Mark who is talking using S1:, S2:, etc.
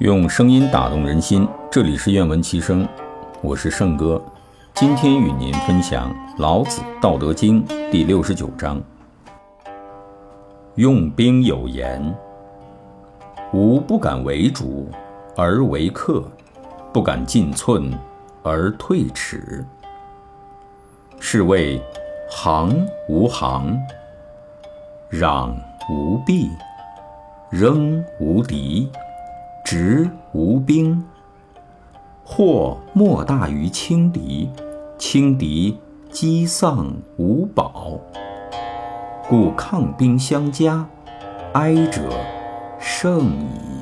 S1: 用声音打动人心，这里是愿闻其声，我是圣哥。今天与您分享《老子·道德经》第六十九章：用兵有言，吾不敢为主而为客，不敢进寸而退尺。是谓行无行，攘无弊，扔无敌。执无兵，祸莫大于轻敌，轻敌积丧无宝。故抗兵相加，哀者胜矣。